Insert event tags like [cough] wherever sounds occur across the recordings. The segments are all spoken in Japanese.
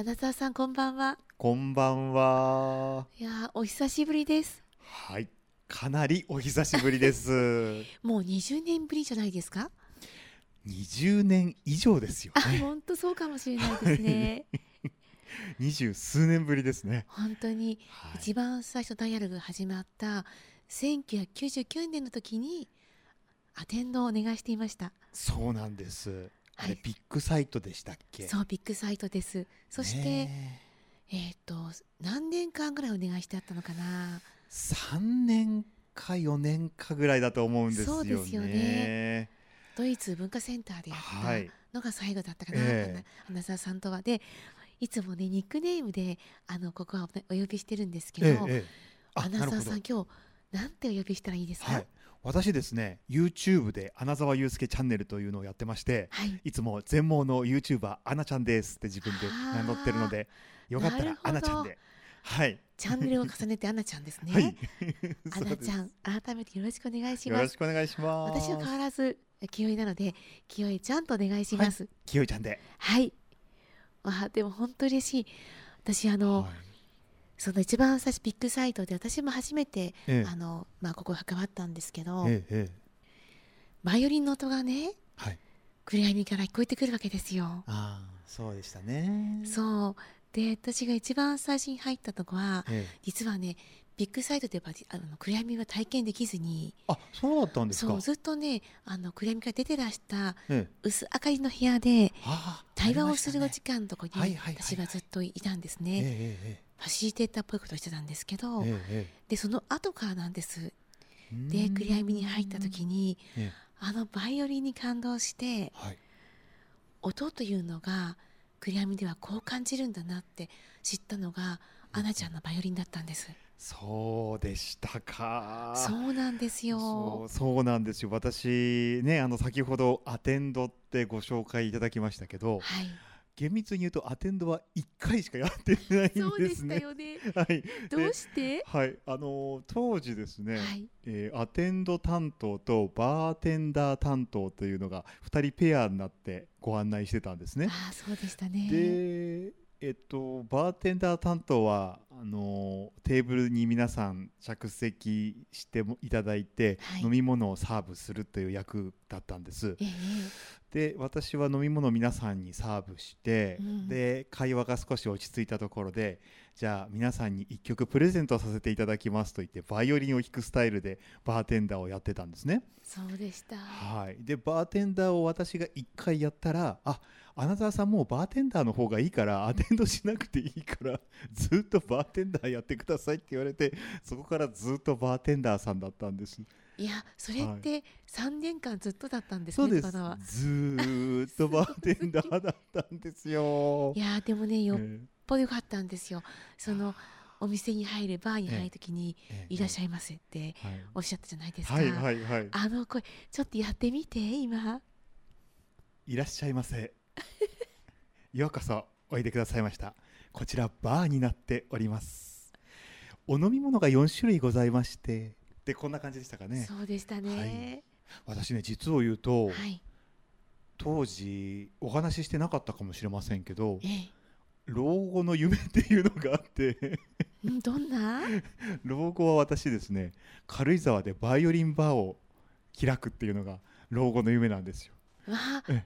アナザーさんこんばんは。こんばんは。いやーお久しぶりです。はい、かなりお久しぶりです。[laughs] もう20年ぶりじゃないですか？20年以上ですよあ、ね。本当そうかもしれないですね。二十数年ぶりですね。本当にはい一番最初ダイアログが始まった1999年の時にアテンドをお願いしていました。そうなんです。あはいれビッグサイトでしたっけ？そうビッグサイトです。そして、ねえっ、と何年間ぐらいお願いしてあったのかな？三年か四年かぐらいだと思うんですよね。そうですよねドイツ文化センターでやっはいたのが最後だったかな、ええアナザーさんとはでいつもねニックネームであのここはおお呼びしてるんですけど、ええええあアナザーさん。今日なんてお呼びしたらいいですか？はい。私ですね、YouTube で穴沢祐介チャンネルというのをやってまして、はいいつも全盲の YouTuber アナちゃんですって自分で名乗ってるので、よかったらアナちゃんで。はい。チャンネルを重ねてアナちゃんですね、はい。[laughs] アナちゃん改めてよろしくお願いしよますろしくお願いします。私は変わらず清井なので清井ちゃんとお願いしますきよいちゃんで。はい、あでも本当嬉しい私あの、はいその一番最初ビッグサイトで私も初めて、ええ。あのまあここ関わったんですけど、ええええ。バイオリンの音がねはい。暗闇から聞こえてくるわけですよ。ああ、そうでしたね。そう。で私が一番最初に入ったとこはええ。実はねビッグサイトではあの暗闇は体験できずにあ、そうだったんですか。そうずっとねあの暗闇から出てらしたええ。薄明かりの部屋で対話をする時間のとこに私はずっといたんですたねね。えファシリテーターっぽいことをしてたんですけど、でその後からなんです。えで暗闇に入った時にええあのバイオリンに感動してはい。音というのが暗闇ではこう感じるんだなって知ったのがアナちゃんのバイオリンだったんです。そうでしたか。そうなんですそよう。そうなんですよ私ねあの先ほどアテンドってご紹介いただきましたけどはい。厳密に言うとアテンドは1回しかやってないんそうでしたですね。よね。はい、どうして？はい、あの当時ですね、はい。えーアテンド担当とバーテンダー担当というのが2人ペアになってご案内してたんですね。ああそうでしたね。で、えっと、バーテンダー担当はあのテーブルに皆さん着席してもいただいて、はい飲み物をサーブするという役だったんです。ええで私は飲み物を皆さんにサーブして、うんで会話が少し落ち着いたところでじゃあ皆さんに1曲プレゼントさせていただきますと言ってバイオリンを弾くスタイルでバーテンダーをやってたんですね。そうでした。はい、でバーテンダーを私が1回やったらあアナザーさんもうバーテンダーの方がいいからアテンドしなくていいからずっとバーテンダーやってくださいって言われてそこからずっとバーテンダーさんだったんです。いやそれって三年間ずっとだったんですね。そうですこのは。ずーっとバーテンダーだったんですよ。[laughs] いやでもねよっえぽどよかったんですよ。そのお店に入るバーに入るときにえいらっしゃいませってはいおっしゃったじゃないですか。はいはいはいあの声ちょっとやってみて今。いらっしゃいませ [laughs] ようこそおいでくださいましたこちらバーになっておりますお飲み物が4種類ございましてでこんな感じでしたかねそうでしたね。私ね実を言うと、はい。当時お話ししてなかったかもしれませんけどええ。老後の夢っていうのがあってうんどんな？[laughs] 老後は私ですね軽井沢でバイオリンバーを開くっていうのが老後の夢なんですよわ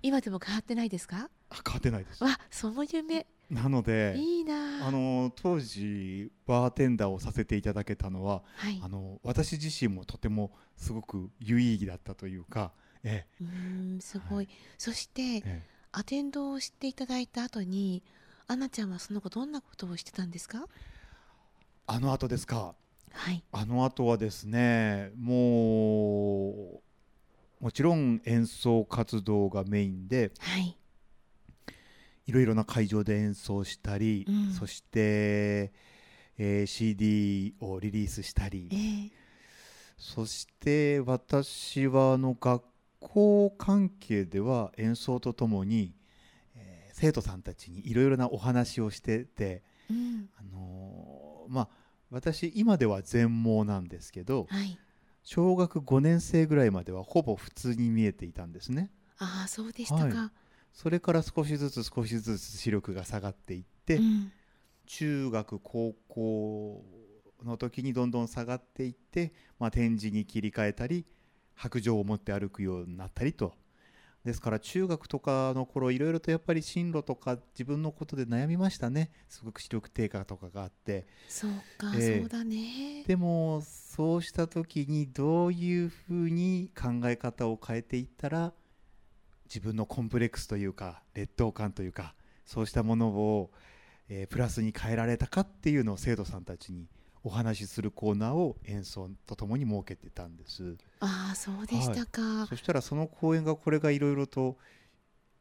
今でも変わってないですか？あ変わってないですわその夢なのでいいな。あの当時バーテンダーをさせていただけたのははい。あの私自身もとてもすごく有意義だったというか、えうーんすごい。そしてええアテンドをしていただいた後にアナちゃんはその後どんなことをしてたんですか？あの後ですかはい。あの後はですねもうもちろん演奏活動がメインではい。いろいろな会場で演奏したり、うんそして、えー CD をリリースしたりええそして私はあの学校関係では演奏とともに、えー生徒さんたちにいろいろなお話をしてて、うん。あのーまあ私今では全盲なんですけどはい。小学5年生ぐらいまではほぼ普通に見えていたんですねああそうでしたか。それから少しずつ少しずつ視力が下がっていっって、うん。中学高校の時にどんどん下がっていって、まあ、展示に切り替えたり白状を持って歩くようになったりと。ですから中学とかの頃いろいろとやっぱり進路とか自分のことで悩みましたね。すごく視力低下とかがあって。そうか、ええ。そうだね。でもそうした時にどういうふうに考え方を変えていったら自分のコンプレックスというか劣等感というかそうしたものを、えープラスに変えられたかっていうのを生徒さんたちにお話しするコーナーを演奏とともに設けてたんです。ああそうでしたか、そしたらその公演がこれがいろいろと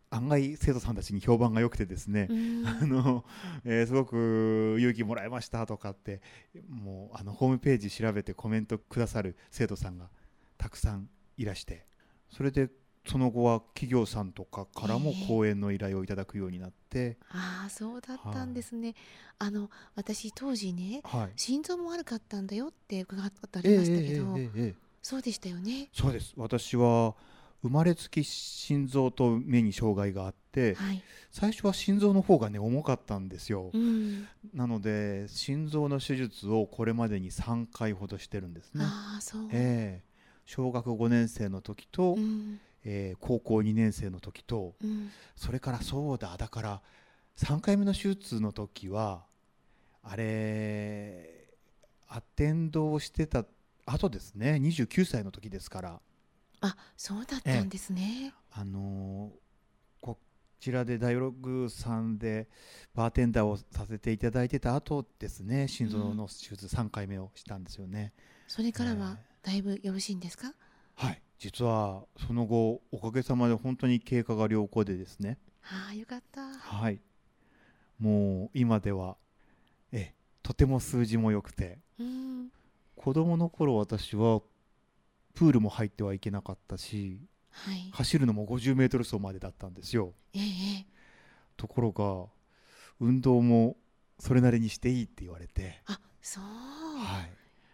案外生徒さんたちに評判が良くてですね、うん。あのえーすごく勇気もらいましたとかってもうあのホームページ調べてコメントくださる生徒さんがたくさんいらしてそれでその後は企業さんとかからもええ講演の依頼をいただくようになって、ああそうだったんですね、あの私当時ねはい、心臓も悪かったんだよって伺ったことあええりましたけど、ええええええそうでしたよね。そうです。私は生まれつき心臓と目に障害があってはい、最初は心臓の方がね重かったんですよ、うん、なので心臓の手術をこれまでに3回ほどしてるんですね。ああそう、ええ。小学5年生の時と、うんえー高校2年生の時とうん、それからそうだだから3回目の手術の時はあれアテンドをしてた後ですね29歳の時ですから。あそうだったんですね、あのーこちらでダイアログさんでバーテンダーをさせていただいてた後ですね心臓の手術3回目をしたんですよね、それからはえ。だいぶよろしいんですか、はい実はその後おかげさまで本当に経過が良好でですね。ああよかった。はい。もう今ではえとても数字も良くて。うん。子供の頃私はプールも入ってはいけなかったしはい。走るのも 50m 走までだったんですよ。ええええ。ところが運動もそれなりにしていいって言われて。あそう、は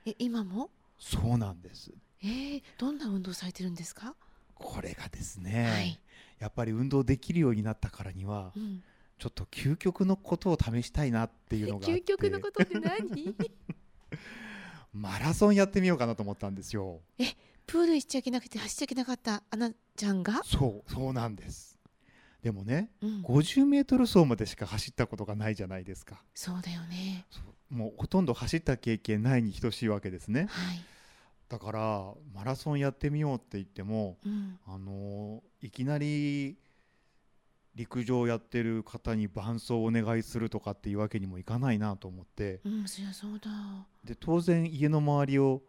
い。え今も？そうなんですええどんな運動されてるんですか、これがですね、はい、やっぱり運動できるようになったからにはうん、ちょっと究極のことを試したいなっていうのが究極のことって何？[laughs] マラソンやってみようかなと思ったんですよ。プール行っちゃいけなくて走っちゃいけなかったアナちゃんが、そうそうなんです。でもねうん、50メートル走までしか走ったことがないじゃないですか。そうだよね。もうほとんど走った経験ないに等しいわけですね。はい、だからマラソンやってみようって言ってもうん、あのーいきなり陸上やってる方に伴走をお願いするとかっていうわけにもいかないなと思って。うん、そうだ。で当然家の周りを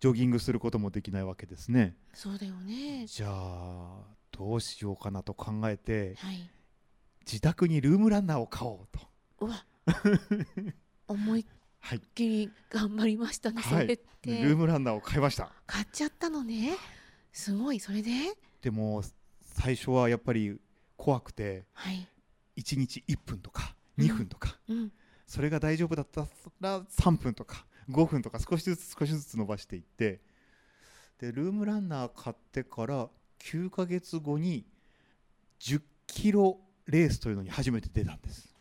ジョギングすることもできないわけですね。そうだよね。じゃあどうしようかなと考えてはい。自宅にルームランナーを買おうと。うわ。思いっはい。きり頑張りましたね、はい。それって。ルームランナーを買いました。買っちゃったのね。すごいそれで。でも最初はやっぱり怖くてはい。1日1分とかうん2分とか、うんそれが大丈夫だったら3分とか5分とか少しずつ少しずつ伸ばしていって。でルームランナー買ってから9ヶ月後に10キロレースというのに初めて出たんです。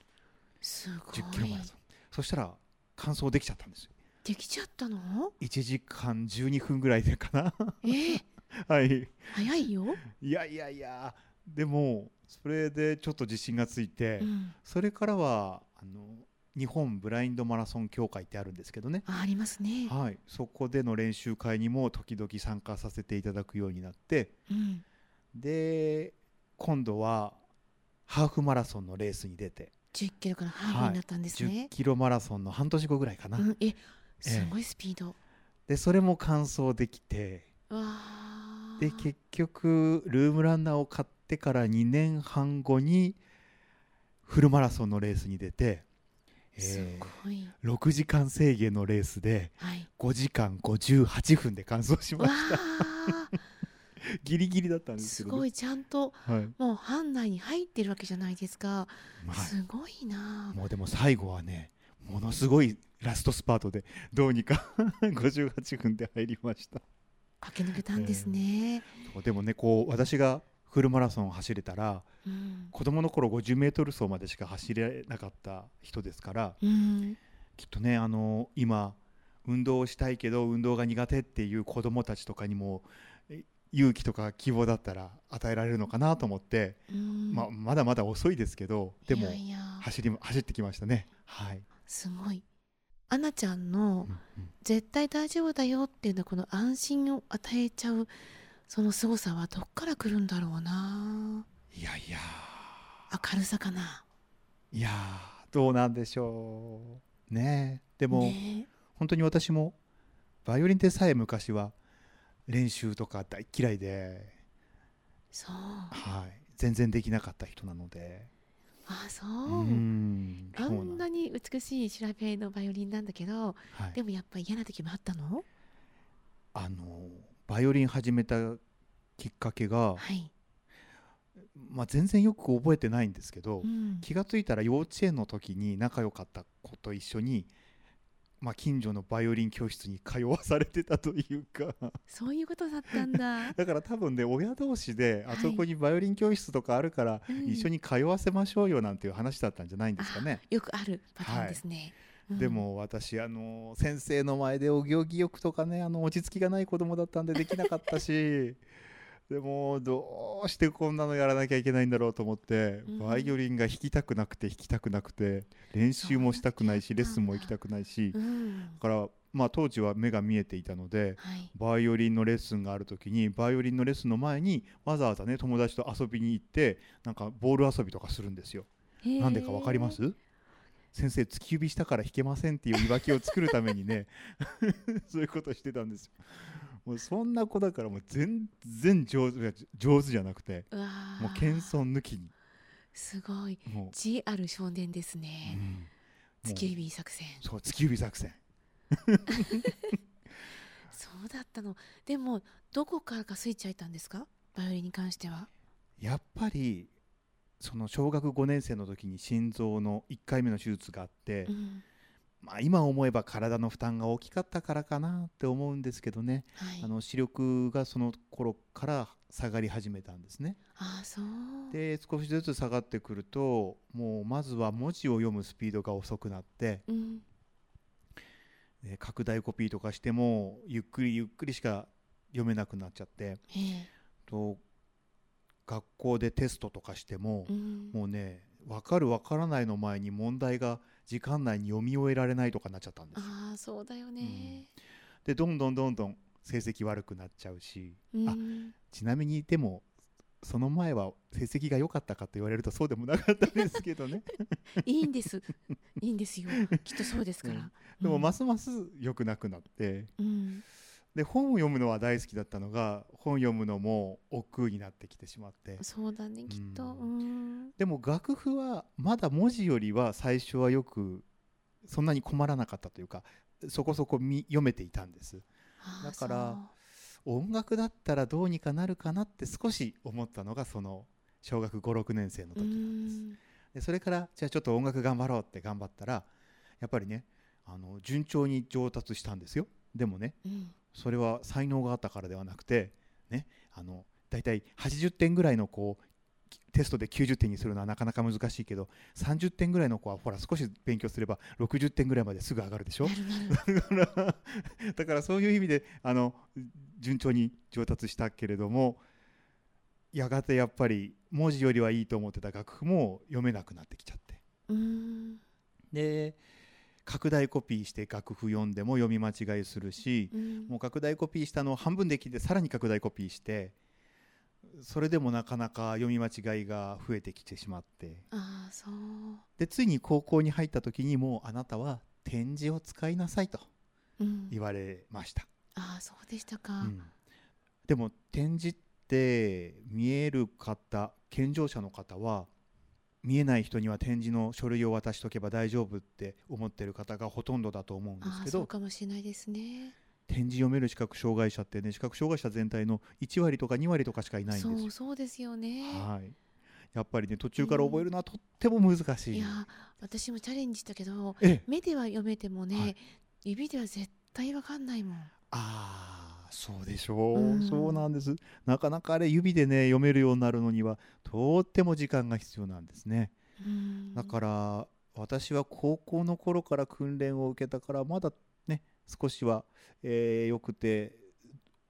すご10キロいマラソン。そしたら完走できちゃったんですよ。できちゃったの？1時間12分ぐらいでかな。え？ー、[laughs] はい。早いよ、いやいやいや。でもそれでちょっと自信がついて、うん、それからはあの日本ブラインドマラソン協会ってあるんですけどね、あありますね、はい、そこでの練習会にも時々参加させていただくようになってうん、で今度はハーフマラソンのレースに出て、10キロからハーフになったんです10ね、キロマラソンの半年後ぐらいかな、うん、えすごいスピード、でそれも完走できて。で結局ルームランナーを買ってから2年半後にフルマラソンのレースに出て、すえ。ごい、ー6時間制限のレースではい。5時間58分で完走しまわした。あ [laughs] ギリギリだったんですけど、すごいちゃんとはい。もう班内に入ってるわけじゃないですか、まあ。すごいな。もうでも最後はねものすごいラストスパートでどうにか [laughs] 58分で入りました。駆け抜けたんですね、そうでもねこう私がフルマラソンを走れたらうん。子供の頃50メートル走までしか走れなかった人ですからうん。きっとねあの今運動をしたいけど運動が苦手っていう子供たちとかにもえ勇気とか希望だったら与えられるのかなと思って、うん。まあ、まだまだ遅いですけどでも走り走ってきましたね。はい、すごい。アナちゃんの絶対大丈夫だよっていうのはこの安心を与えちゃうその凄さはどっから来るんだろうな。いやいや。明るさかな。いやどうなんでしょう。ねえ。でも、ね本当に私もバイオリンでさえ昔は練習とか大嫌いで、そう。はい、全然できなかった人なので。あそう。う、ん。あんなに美しい調べのバイオリンなんだけどはい。でもやっぱり嫌な時もあったの？あのバイオリン始めたきっかけが、はい、まあ、全然よく覚えてないんですけど、うん、気がついたら幼稚園の時に仲良かった子と一緒に、まあ、近所のバイオリン教室に通わされてたというか。そういうことだったんだ。[laughs] だから多分ね親同士ではいあそこにバイオリン教室とかあるからうん。一緒に通わせましょうよなんていう話だったんじゃないんですかね。よくあるパターンですね、うん。でも私あの先生の前でお行儀よくとかねあの落ち着きがない子供だったんでできなかったし [laughs] でもどうしてこんなのやらなきゃいけないんだろうと思って、うん。バイオリンが弾きたくなくて弾きたくなくて練習もしたくないしレッスンも行きたくないしだうん。からまあ当時は目が見えていたのではい。バイオリンのレッスンがある時にバイオリンのレッスンの前にわざわざね友達と遊びに行ってなんかボール遊びとかするんですよ。なんでかわかります？先生突き指したから弾けませんっていう言い訳を作るためにね。[laughs] そういうことしてたんですよ。もうそんな子だからもう全然上手上手じゃなくてもう謙遜抜きに。すごい。も知ある少年ですう、ね、うん。突き指作戦。そう突き指作戦。[laughs] そうだったの。でもどこからかスイッチ入ったんですか？バイオリンに関しては。やっぱりその小学5年生の時に心臓の1回目の手術があって、うんまあ、今思えば体の負担が大きかったからかなって思うんですけどね。はい。あの視力がその頃から下がり始めたんですね。あそう。で少しずつ下がってくるともうまずは文字を読むスピードが遅くなってうん。で拡大コピーとかしてもゆっくりゆっくりしか読めなくなっちゃって。ええ。と学校でテストとかしてもうん。もうね分かる分からないの前に問題が時間内に読み終えられないとかなっちゃったんですよ。ああそうだよね。でどんどんどんどん成績悪くなっちゃうしうん。あちなみにでもその前は成績が良かったかと言われるとそうでもなかったですけどね。[laughs] いいんです。いいんですよ。きっとそうですから、でもうん。ますます良くなくなってうんで本を読むのは大好きだったのが本読むのも億劫になってきてしまって。そうだねきっと。ううん。でも楽譜はまだ文字よりは最初はよくそんなに困らなかったというかそこそこみ読めていたんです。だから音楽だったらどうにかなるかなって少し思ったのがその小学56年生の時なんです。ん。でそれからじゃあちょっと音楽頑張ろうって頑張ったらやっぱりねあの順調に上達したんですよ。でもねうんそれは才能があったからではなくてねあの大体80点ぐらいのこうテストで90点にするのはなかなか難しいけど30点ぐらいの子はほら少し勉強すれば60点ぐらいまですぐ上がるでしょ？[laughs] だからそういう意味であの順調に上達したけれどもやがてやっぱり文字よりはいいと思ってた楽譜も読めなくなってきちゃって。うん。で拡大コピーして楽譜読んでも読み間違いするしうん。もう拡大コピーしたのを半分できてさらに拡大コピーしてそれでもなかなか読み間違いが増えてきてしまって。ああそう。でついに高校に入った時にもうあなたは点字を使いなさいとうん。言われました、ああそうでしたか、うん。でも点字って見える方健常者の方は見えない人には点字の書類を渡しとけば大丈夫って思ってる方がほとんどだと思うんですああけどそうかもしれないですね。点字読める視覚障害者ってね視覚障害者全体の1割とか2割とかしかいないんですよ。そうそうですよね、はい、やっぱりね途中から覚えるのはとっても難しい。いや私もチャレンジしたけどええ。目では読めてもね、はい。指では絶対わかんないもん。あーそうでしょ。う、うん。そうなんです。なかなかあれ指でね読めるようになるのにはとっても時間が必要なんですね。うん。だから私は高校の頃から訓練を受けたからまだね少しは、えーよくて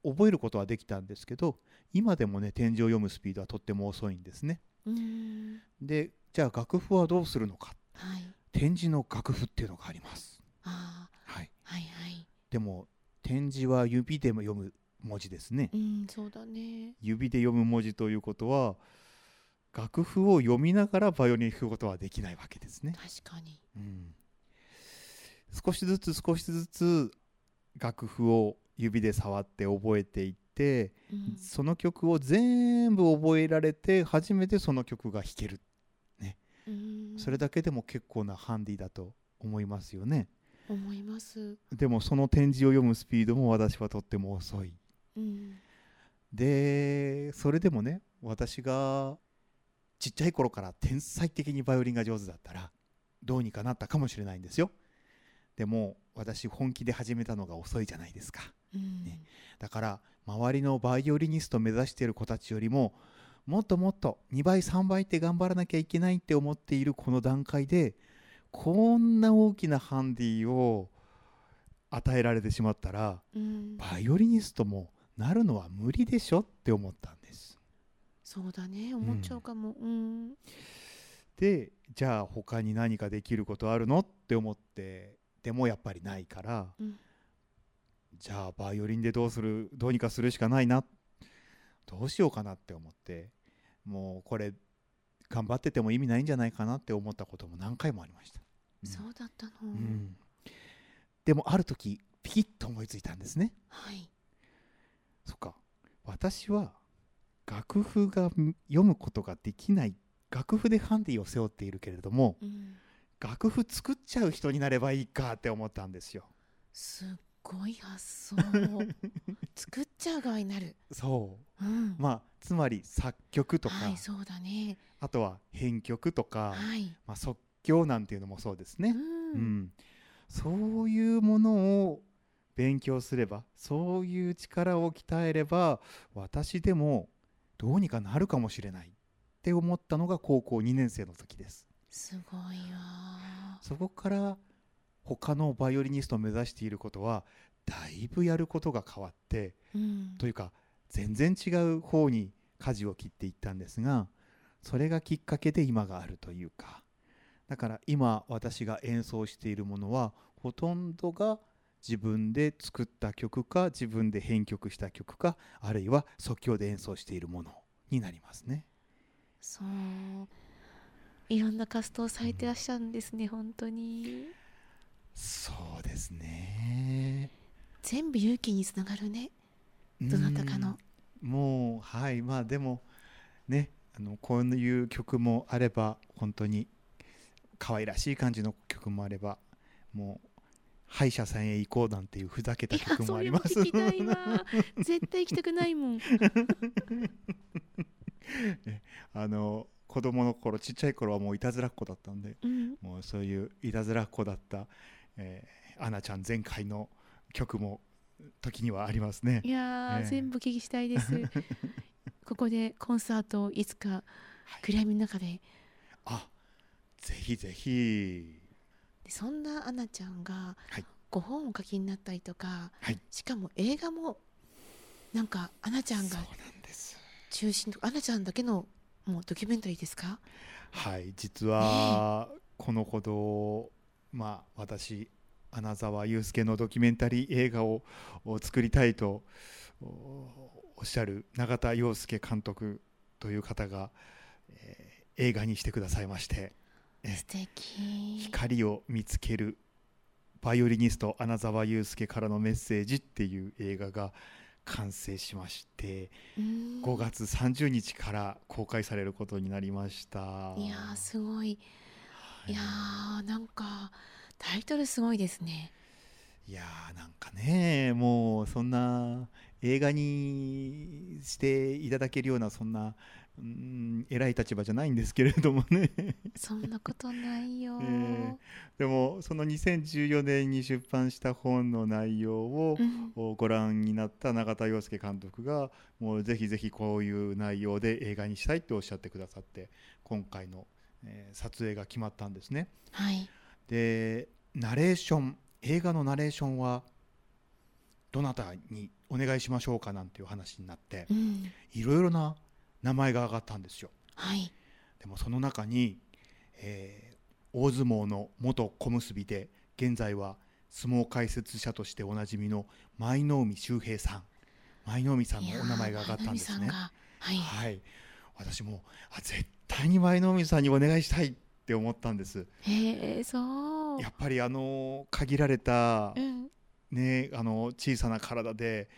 覚えることはできたんですけど今でもね点字を読むスピードはとっても遅いんですね。うん。でじゃあ楽譜はどうするのか。はい。点字の楽譜っていうのがあります、あはい、ーはいはい。でも点字は指でも読む文字ですね。うんそうだね。指で読む文字ということは楽譜を読みながらバイオリン弾くことはできないわけですね。確かに。うん。少しずつ少しずつ楽譜を指で触って覚えていって、うん。その曲を全部覚えられて初めてその曲が弾ける、うん。それだけでも結構なハンディだと思いますよね思います。でもその点字を読むスピードも私はとっても遅い。うん。でそれでもね私がちっちゃい頃から天才的にバイオリンが上手だったらどうにかなったかもしれないんですよ。でも私本気で始めたのが遅いじゃないですか。うん。ね。だから周りのバイオリニストを目指している子たちよりももっともっと2倍3倍って頑張らなきゃいけないって思っているこの段階でこんな大きなハンディを与えられてしまったらうん。バイオリニストもなるのは無理でしょって思ったんです。そうだね。思っちゃうかも。うん。でじゃあ他に何かできることあるのって思ってでもやっぱりないからうん。じゃあバイオリンでどうするどうにかするしかないな。どうしようかなって思ってもうこれ頑張ってても意味ないんじゃないかなって思ったことも何回もありました、うん。そうだったの。うん。でもある時ピキッと思いついたんですね。はい。そっか。私は楽譜が読むことができない。楽譜でハンディを背負っているけれどもうん。楽譜作っちゃう人になればいいかって思ったんですよ。すっごい発想作っちゃう側になる。[laughs] そう。うん。まあつまり作曲とか、はいそうだね。あとは編曲とか、はい。まあ、即興なんていうのもそうですね、うん。うん。そういうものを勉強すればそういう力を鍛えれば私でもどうにかなるかもしれないって思ったのが高校2年生の時です。すごいわ。そこから他のバイオリニストを目指していることはだいぶやることが変わってうん。というか全然違う方に舵を切っていったんですがそれがきっかけで今があるというか。だから今私が演奏しているものはほとんどが自分で作った曲か自分で編曲した曲かあるいは即興で演奏しているものになりますね。そう。いろんな活動されてらっしゃるんですね本当にそうですね全部勇気につながるね。どなたかの。うんもうはい。まあでもねあのこういう曲もあれば本当に可愛らしい感じの曲もあればもう歯医者さんへ行こうなんていうふざけた曲もあります聞きたいわ絶対行きたくないもん。[laughs] あの子供の頃ちっちゃい頃はもういたずらっ子だったんでうん。もうそういういたずらっ子だった、えー、アナちゃん前回の曲も時にはありますね。い。やー、ええ。全部お聞きしたいです。[laughs] ここでコンサートをいつか暗闇の中で。あぜひぜひ。でそんなアナちゃんがはい。ご本をお書きになったりとか、はい。しかも映画もなんかアナちゃんが中心とアナちゃんだけのもうドキュメンタリーですか？はい実はこのほどまあ私穴澤雄介のドキュメンタリー映画をお作りたいとおおっしゃる永田洋介監督という方が、えー映画にしてくださいましてえ素敵。光を見つけるバイオリニスト穴澤雄介からのメッセージっていう映画が完成しましてうん。5月30日から公開されることになりました。いやーすごいはい。いやーなんかタイトルすごいですね。いやーなんかねもうそんな映画にしていただけるようなそんなうん偉い立場じゃないんですけれどもね。そんなことないよ。[laughs] えーでもその2014年に出版した本の内容をうん。ご覧になった永田洋介監督がもうぜひぜひこういう内容で映画にしたいっておっしゃってくださって今回の、えー撮影が決まったんですね。はいでナレーション映画のナレーションはどなたにお願いしましょうかなんていう話になってうん。いろいろな名前が挙がったんですよ。はい。でもその中に、えー大相撲の元小結で現在は相撲解説者としておなじみの舞の海秀平さん。舞の海さんのお名前が挙がったんですね。はい。はい、私もあ絶対に舞の海さんにお願いしたい。って思ったんです。へえそう。やっぱりあの限られたうん。ねあの小さな体で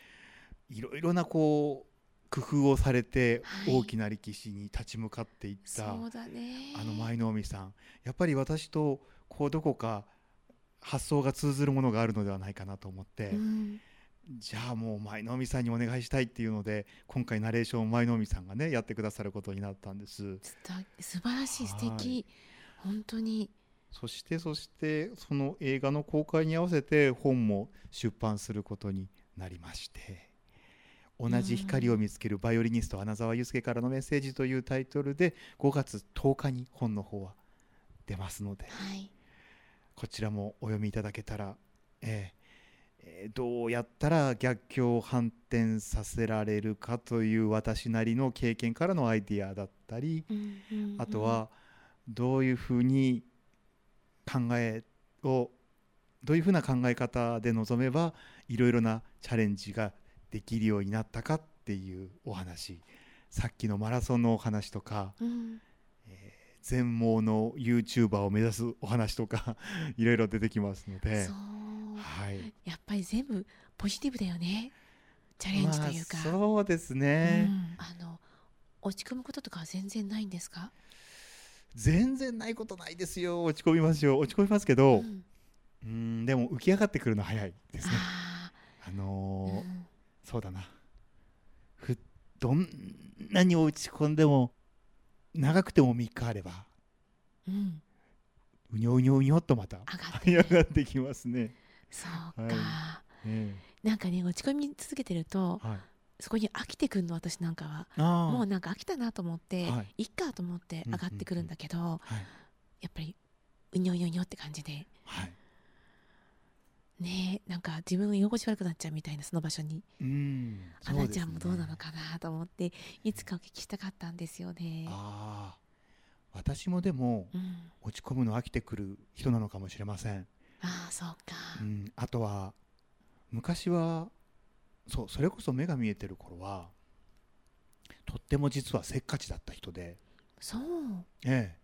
いろいろなこう工夫をされてはい。大きな力士に立ち向かっていった、そうだね。あの舞の海さん。やっぱり私とこうどこか発想が通ずるものがあるのではないかなと思って、うん。じゃあもう舞の海さんにお願いしたいっていうので今回ナレーションを舞の海さんがねやってくださることになったんです。素晴らしい素は敵本当に。そしてそしてその映画の公開に合わせて本も出版することになりまして同じ光を見つけるバイオリニスト穴澤祐介からのメッセージというタイトルで5月10日に本の方は出ますのではい。こちらもお読みいただけたら、えーえーどうやったら逆境を反転させられるかという私なりの経験からのアイディアだったりあとはどういうふうに考えをどういうふうな考え方で臨めばいろいろなチャレンジができるようになったかっていうお話。さっきのマラソンのお話とかうん。全盲の YouTuber を目指すお話とか [laughs] いろいろ出てきますので。はい。やっぱり全部ポジティブだよね。チャレンジというか、まあそうですね、うん。あの落ち込むこととかは全然ないんですか、全然ないことないですよ。落ち込みますよ。落ち込みますけどん。うんでも浮き上がってくるの早いですね。あのーうんそうだな。ふどんなに落ち込んでも長くても3日あればうん、うにょうにょうにょっとまた上がってがってきますね。そうか、はえなんかね落ち込み続けてるとえはい、そこに飽きてくるの私なんかは。もうなんか飽きたなと思って、はい。い、っかと思って上がってくるんだけど、はい。やっぱりうにょうにょうにょって感じで。はい。ねえなんか自分が居心地悪くなっちゃうみたいなその場所に。うん。アナちゃんもどうなのかなと思っていつかお聞きしたかったんですよね。ああ私もでもうん、落ち込むの飽きてくる人なのかもしれません。ああそうか、うん、あとは昔はそうそれこそ目が見えてる頃はとっても実はせっかちだった人で、そう。ええ、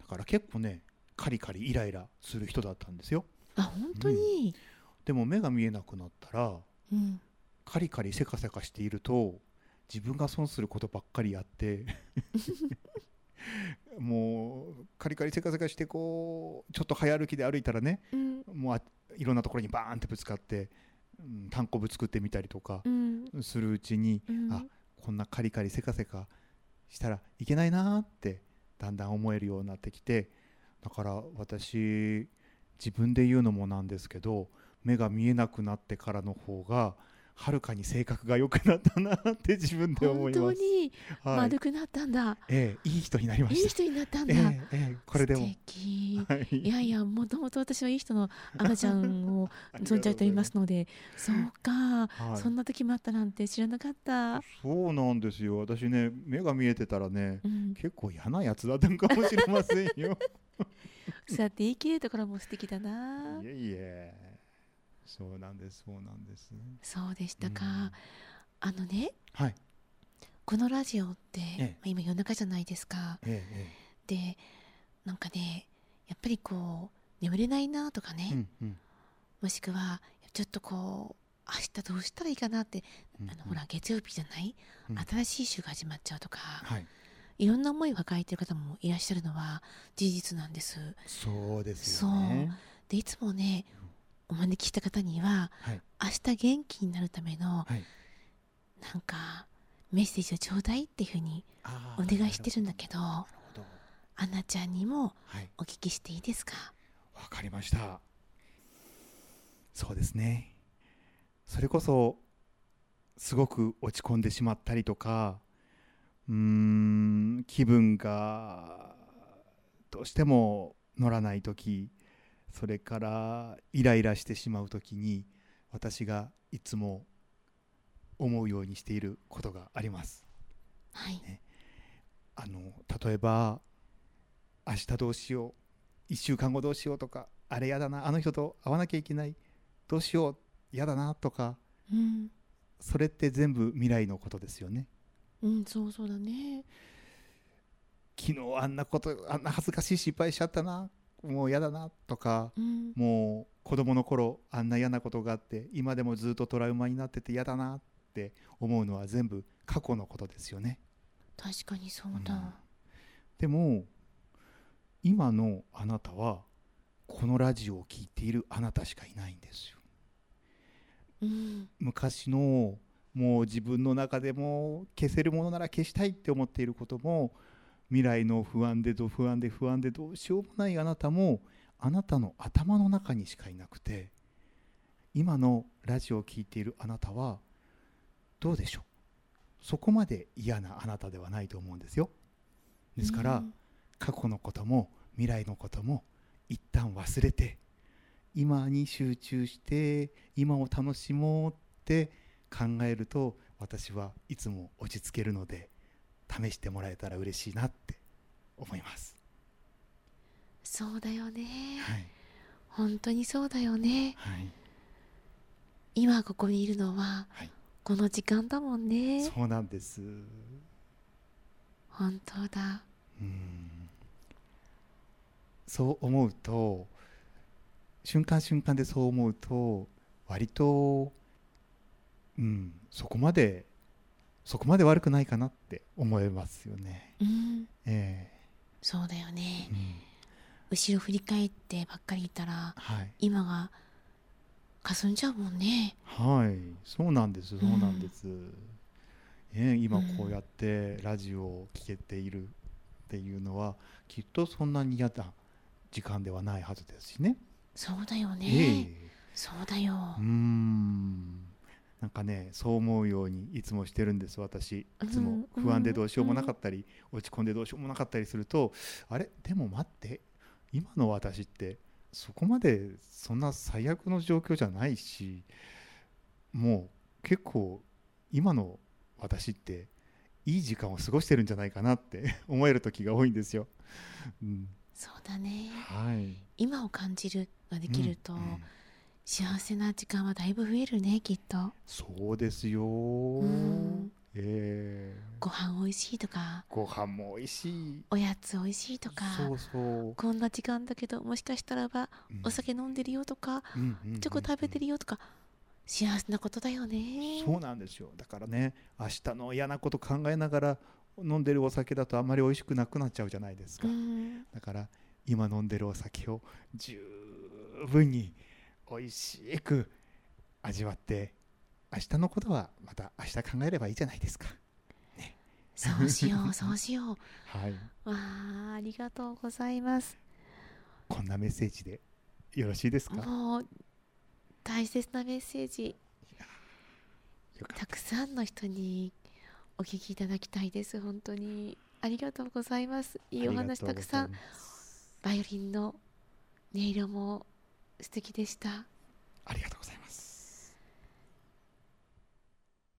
だから結構ねカリカリイライラする人だったんですよ。あ本当に、でも目が見えなくなったらうん。カリカリせかせかしていると自分が損することばっかりやって [laughs] もうカリカリせかせかしてこうちょっと早歩きで歩いたらねうん。もうあいろんなところにバーンってぶつかって、うん、単行部作ってみたりとかうん。するうちに、うん。あこんなカリカリせかせかしたらいけないなーってだんだん思えるようになってきてだから私自分で言うのもなんですけど目が見えなくなってからの方がはるかに性格が良くなったなって自分で思本います。当にはい。丸くなったんだ、ええいい人になりました。いい人になったんえだ、えええこれでも。素。敵。はい。いやいやもともと私はいい人の赤ちゃんを [laughs] 存じ上げておりますのでそうか、はい。そんな時もあったなんて知らなかった、そうなんですよ。私ね目が見えてたらねうん、結構嫌なやつだったんかもしれませんよ。[laughs] そうやって言い切れるところも素敵だな。いえいえそうなんですそうなんです。そうでしたか、うん。あのねはい。このラジオって、えまあ今夜中じゃないですか。ええでなんかねやっぱりこう眠れないなとかね、えうんうん。もしくはちょっとこう明日どうしたらいいかなって、うんあのほら月曜日じゃない、うん。新しい週が始まっちゃうとか、はい。いろんな思いを抱えている方もいらっしゃるのは事実なんです。そうですよねでいつもねお招きした方にははい。明日元気になるためのはい。なんかメッセージをちょうだいっていうふうにお願いしてるんだけどアンナちゃんにもはい。お聞きしていいですか？わかりました。そうですね。それこそすごく落ち込んでしまったりとかうーん気分がどうしても乗らない時それからイライラしてしまう時に私がいつも思うようにしていることがあります。はい。あの例えば明日どうしよう。1週間後どうしようとかあれやだな。あの人と会わなきゃいけない。どうしよう。やだなとか。うん。それって全部未来のことですよね。うんそうそうだね。昨日あんなことあんな恥ずかしい失敗しちゃったなもうやだなとかうん。もう子供の頃あんな嫌なことがあって今でもずっとトラウマになってて嫌だなって思うのは全部過去のことですよね。確かにそうだ、うん。でも今のあなたはこのラジオを聴いているあなたしかいないんですよ。うん。昔のもう自分の中でも消せるものなら消したいって思っていることも未来の不安でど不安で不安でどうしようもないあなたもあなたの頭の中にしかいなくて今のラジオを聴いているあなたはどうでしょう？そこまで嫌なあなたではないと思うんですよ。ですから、うん。過去のことも未来のことも一旦忘れて今に集中して今を楽しもうって考えると私はいつも落ち着けるので試してもらえたら嬉しいなって思います。そうだよね、はい、本当にそうだよね。はい、今ここにいるのははい、この時間だもんね。そうなんです。本当だ。うん。そう思うと瞬間瞬間でそう思うと割とうんそこまでそこまで悪くないかなって思えますよね。うん。えそうだよね。えうん。後ろ振り返ってばっかりいたらはい。今が霞んじゃうもんね。はい。そうなんです。そうなんです。ええ今こうやってラジオを聴けているっていうのはきっとそんなに嫌な時間ではないはずですしね。そうだよね、ええ。そうだよ。うーんなんかねそう思うようにいつもしてるんです私。いつもうん。不安でどうしようもなかったり、落ち込んでどうしようもなかったりするとあれ？でも待って。今の私ってそこまでそんな最悪の状況じゃないしもう結構今の私っていい時間を過ごしてるんじゃないかなって [laughs] 思える時が多いんですよ。うん、そうだね。はい。今を感じるができると、うんうん幸せな時間はだいぶ増えるねきっと。そうですよ、ん。ええ。ご飯おいしいとか。ご飯も美味しい。おやつおいしいとか。そうそう、こんな時間だけどもしかしたらばうん。お酒飲んでるよとか、チョコ食べてるよとか。幸せなことだよね。そうなんですよ。だからね明日の嫌なこと考えながら飲んでるお酒だとあんまり美味しくなくなっちゃうじゃないですか、うん。だから今飲んでるお酒を十分に美味しく味わって明日のことはまた明日考えればいいじゃないですか。そうしよう [laughs] そうしよう。はい。わあありがとうございます。こんなメッセージでよろしいですか？もう大切なメッセージ。よかった。くさんの人にお聞きいただきたいです本当に。ありがとうございます。いいお話たくさん。バイオリンの音色も素敵でした。ありがとうございます。